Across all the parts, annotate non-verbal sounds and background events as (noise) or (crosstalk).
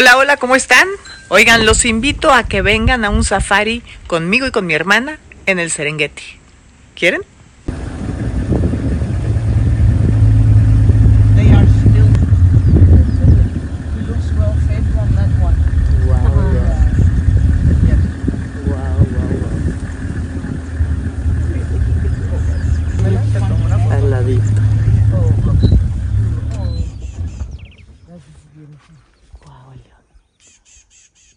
Hola, hola, ¿cómo están? Oigan, los invito a que vengan a un safari conmigo y con mi hermana en el Serengeti. ¿Quieren? They are still. He looks well fed from that one. Wow, Yes. Al ladito. Oh, look. Oh, that is beautiful. Wow, león.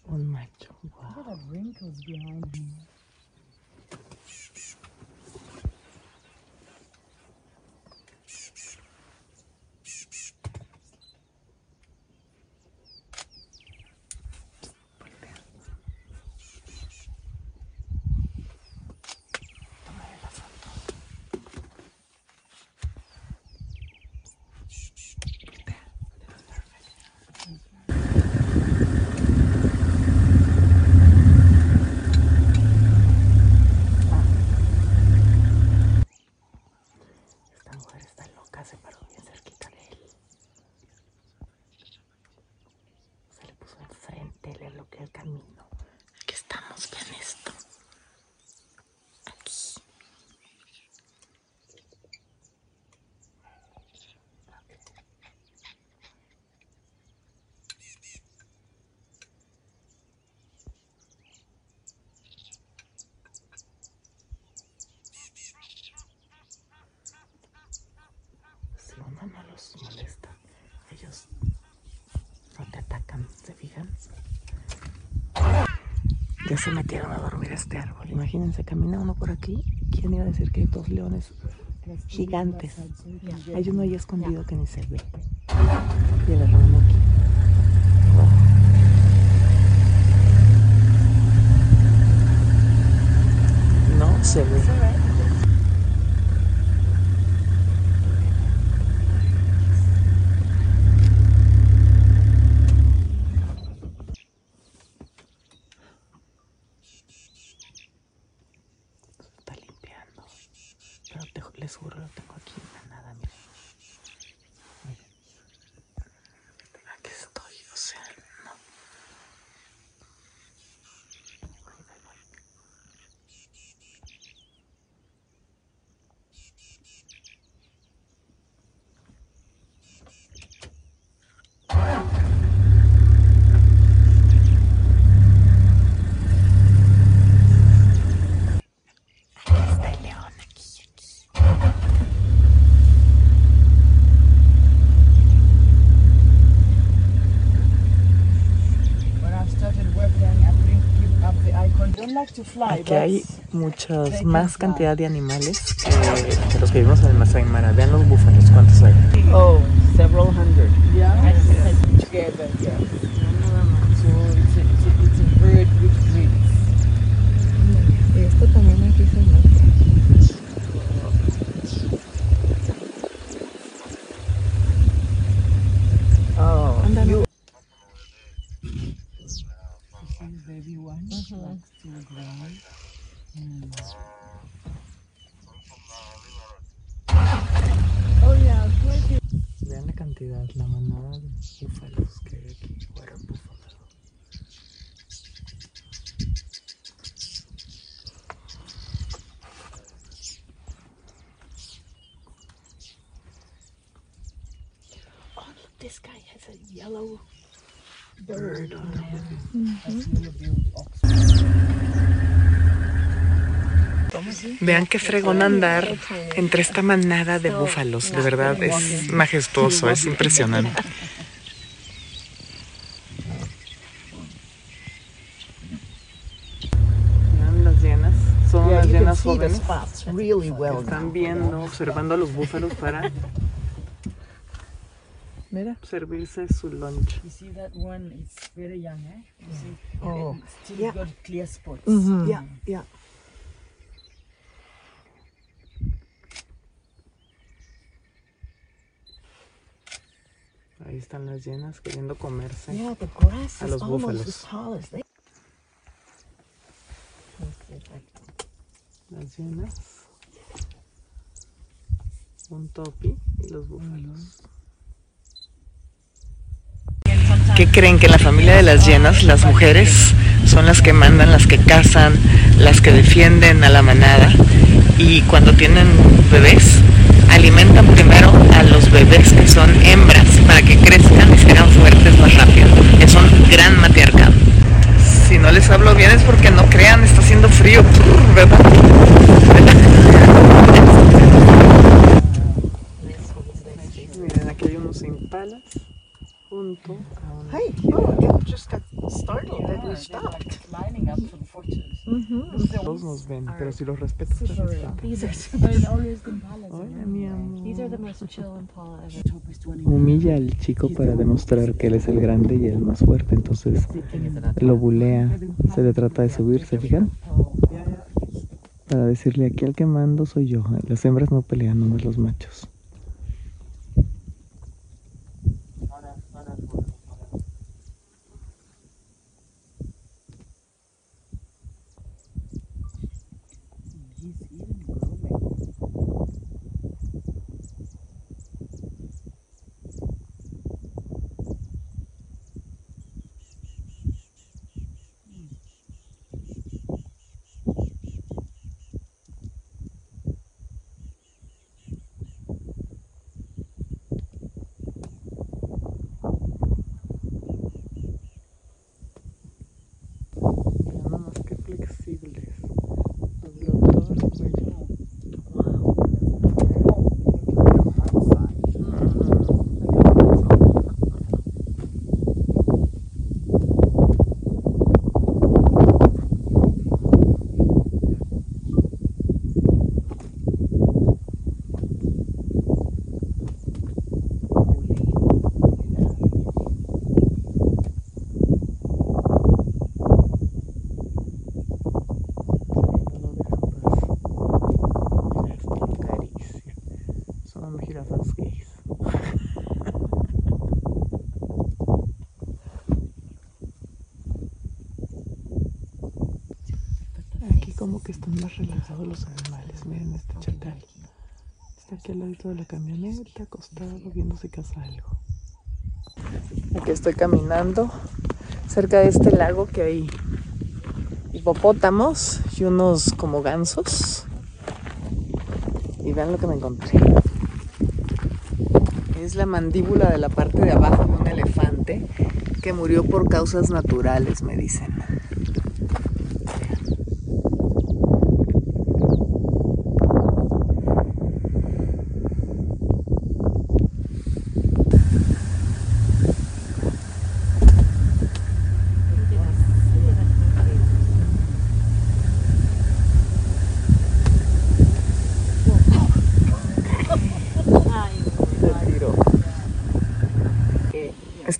Un macho. Wow. Look at the wrinkles behind him. Esta mujer está loca, se paró bien cerquita de él. Se le puso enfrente, le bloqueó el camino. Aquí estamos, vean esto. Aquí. Si uno no los molesta, ellos no te atacan, ¿se fijan? Ya se metieron a dormir este árbol. Imagínense, camina uno por aquí. ¿Quién iba a decir que hay dos leones gigantes? Hay uno ahí escondido que ni se ve. Y el aquí. No se ve. Les juro, lo tengo aquí Aquí hay muchas más cantidad de animales que, que los que vivimos en el Masai Mara. Vean los búfalos, ¿cuántos hay? oh, several hundred. Yeah, together. Yeah. So it's a, it's a, it's a bird which breeds. Esto también aquí se nota. Oh, Ándale. you. This is baby one, like still growing. Mm. Oh yeah, like it. Vean la cantidad, la manada de búfalos que hay aquí. Fuera búfalo. Oh, look, this guy has a yellow bird on him. Vean qué fregón andar entre esta manada de búfalos. De verdad es majestuoso, es impresionante. Vean las llenas, son las llenas jóvenes. spots really well. Están viendo, observando a los búfalos para mira, servirse su lunch. You see that one? It's very young, eh? You see, Oh, still yeah. got clear spots. Yeah, yeah. Ahí están las llenas queriendo comerse. Yeah, the grass A is los búfalos. Las llenas. Un topi y los búfalos. And sometimes ¿Qué creen que la familia de las llenas las mujeres son las que mandan, las que cazan, las que defienden a la manada? Y cuando tienen bebés, alimentan primero a los bebés que son hembras para que crezcan y sean fuertes más rápido. Es un gran matriarcado. Si no les hablo bien es porque no crean, está haciendo frío, (laughs) ¿verdad? Miren, aquí hay unos impalas junto oh, it just got startled that we stopped. lining up for the photos. Todos nos ven, pero si los respeto, ustedes están. These are, Hola, mi amor. these are the most chill impala ever. Humilla al chico para demostrar que él es el grande y el más fuerte, entonces lo bulea, se le trata de subir, ¿se fijan? Para decirle aquí al que mando soy yo, las hembras no pelean, nomás los machos. Vean nomás qué flexibles. Dobló todo el cuello. no lo dejan paz. Mira, esto lo acaricia. Son jirafas gays. Aquí como que están relajados los animales. Miren este chacal. Está aquí al ladito de la camioneta, acostado, viendo si caza algo. Aquí estoy caminando cerca de este lago que hay hipopótamos y unos como gansos. Y vean lo que me encontré. Es la mandíbula de la parte de abajo de un elefante que murió por causas naturales, me dicen.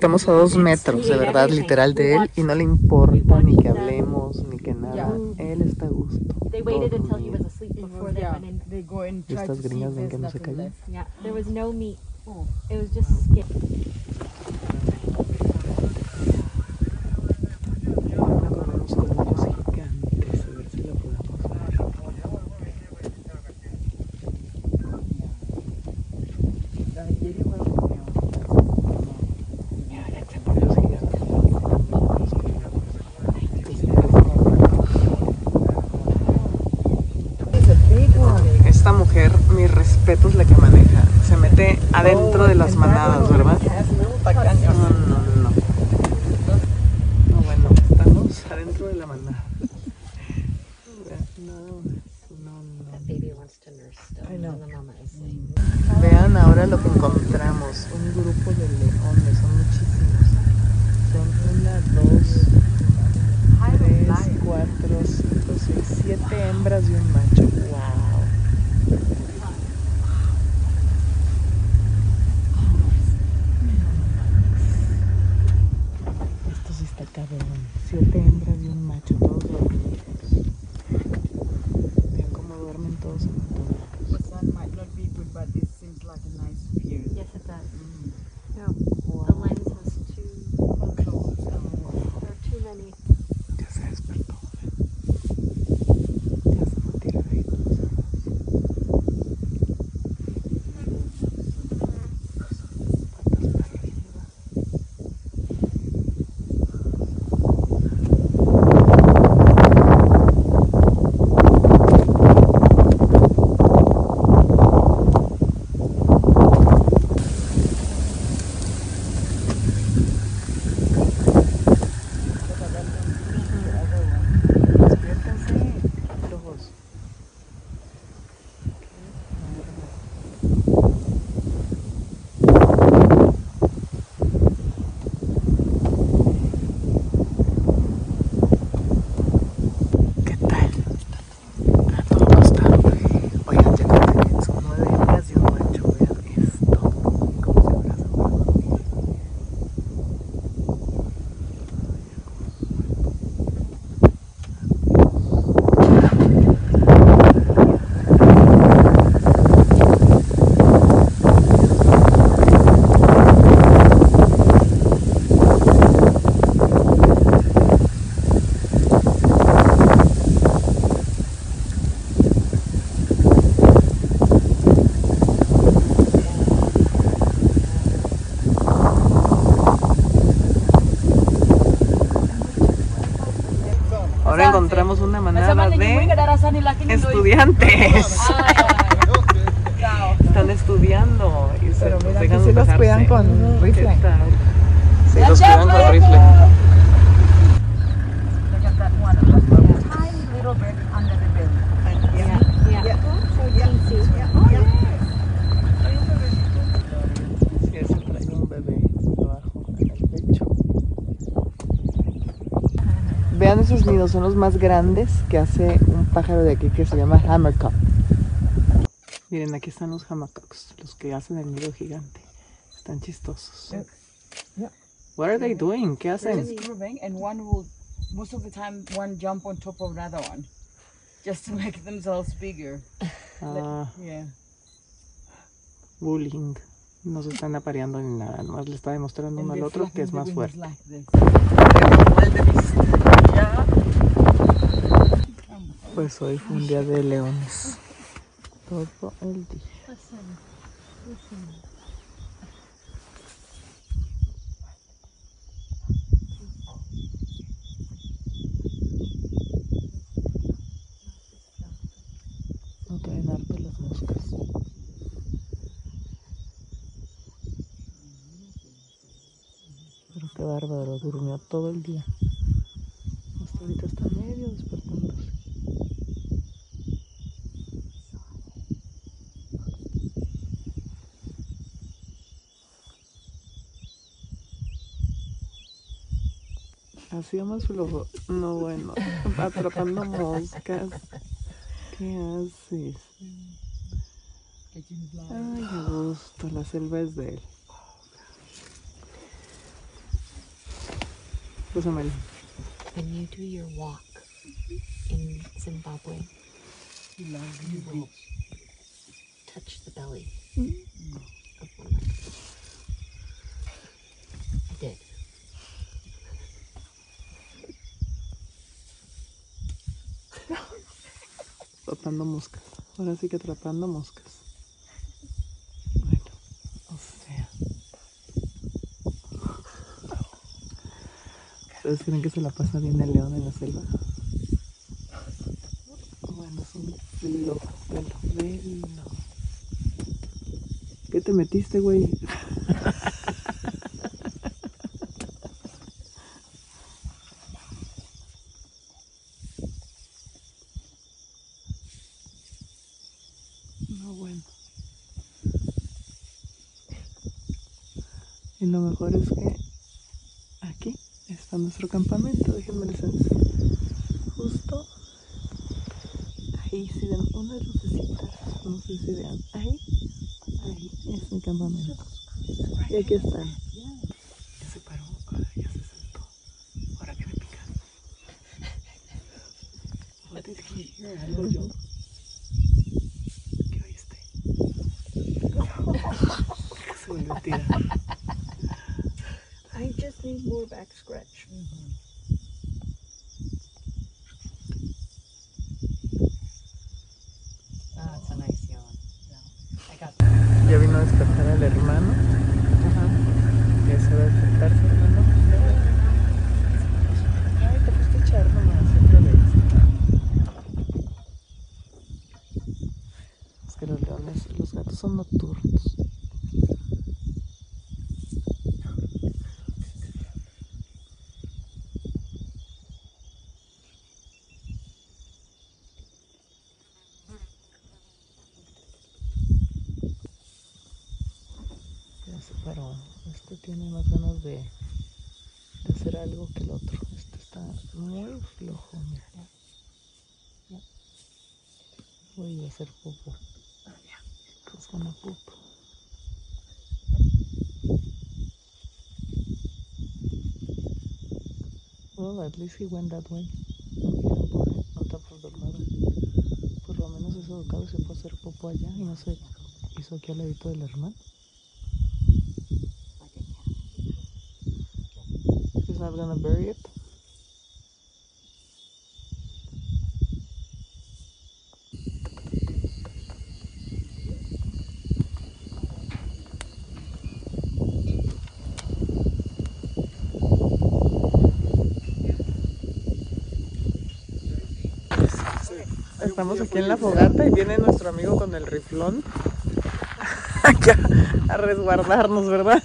Estamos a dos metros, de verdad, literal de él, y no le importa ni que hablemos, ni que nada. Él está a gusto. They waited todo el until he día. was asleep before they Yeah, went in. they go and Y try to estas see gringas if ven que no se nothing callan. Yeah, there was no meat. It was just skin. Ahora corremos con unos gigantes, a ver si lo podemos ver. Mira, ya se por los gigantes. Esta mujer, mi respeto es la que maneja. Se mete adentro de las manadas, ¿verdad? No, no, no. No, bueno, estamos adentro de la manada. No, no, no. Vean ahora lo que encontramos. Un grupo de leones, son muchísimos. Son una, dos, tres, cuatro, cinco, seis, siete hembras y un macho. Wow. setembro. Ahora encontramos una manada de estudiantes. (laughs) Están estudiando y se Pero los mira, dejan aquí sí los bajarse. cuidan con ¿Qué rifle. Ya, los cuidan con rifle. Look at that one. Tiny little bit under the belly. Sí, ese trae un bebé abajo en el pecho. Vean esos nidos, son los más grandes que hace un pájaro de aquí que se llama hammercock. Miren, aquí están los hammercocks, los que hacen el nido gigante. Están chistosos. What are they doing? ¿Qué hacen? and one will, most of the time, one jump on top of another one, just to make themselves bigger. Ah, Yeah. bullying. No se están apareando ni nada, nomás le está demostrando uno al otro que es más fuerte. Like this. Pues hoy fue un día de leones. Todo el día. No traen harto las moscas. Pero qué bárbaro, durmió todo el día. Hacía más flojo. No, bueno. (laughs) Atrapando moscas. ¿Qué haces? Ay, a gusto. La selva es de él. Pues Amelia. when you do your walk in Zimbabwe, you will touch the belly of one of my I did. Atrapando moscas. Ahora sí que atrapando moscas. Bueno, o sea. ¿Ustedes creen que se la pasa bien el león en la selva? Bueno, es un velo, velo, velo. ¿Qué te metiste, güey? No, bueno. Y lo mejor es que aquí está nuestro campamento, déjenme les. Justo ahí, si ven una lucecita, no sé si vean, ahí, ahí es mi campamento. Y aquí están. Ya se paró, ahora ya se sentó. Ahora que me pica. What did he hear? Algo yo. ¿Qué oíste? Se volvió a tirar. I just need more back scratch. Ah, it's a nice yawn. I got Ya vino a despertar al hermano. Ya se va a despertar su hermano. Ay, te fuiste a echar nomás otra vez. Es que los leones, los gatos son nocturnos. Ya se paró. Tiene más ganas de, de hacer algo que el otro. Este está muy flojo, mira. Voy a hacer popo. Pues gonna poop. Well, at least he went that way. No quiero por, no está por lo menos es educado se fue a hacer popo allá y no se hizo aquí al ladito del hermano. He's not gonna bury it. Estamos aquí en la fogata y viene nuestro amigo con el riflón (laughs) aquí a, resguardarnos, ¿verdad?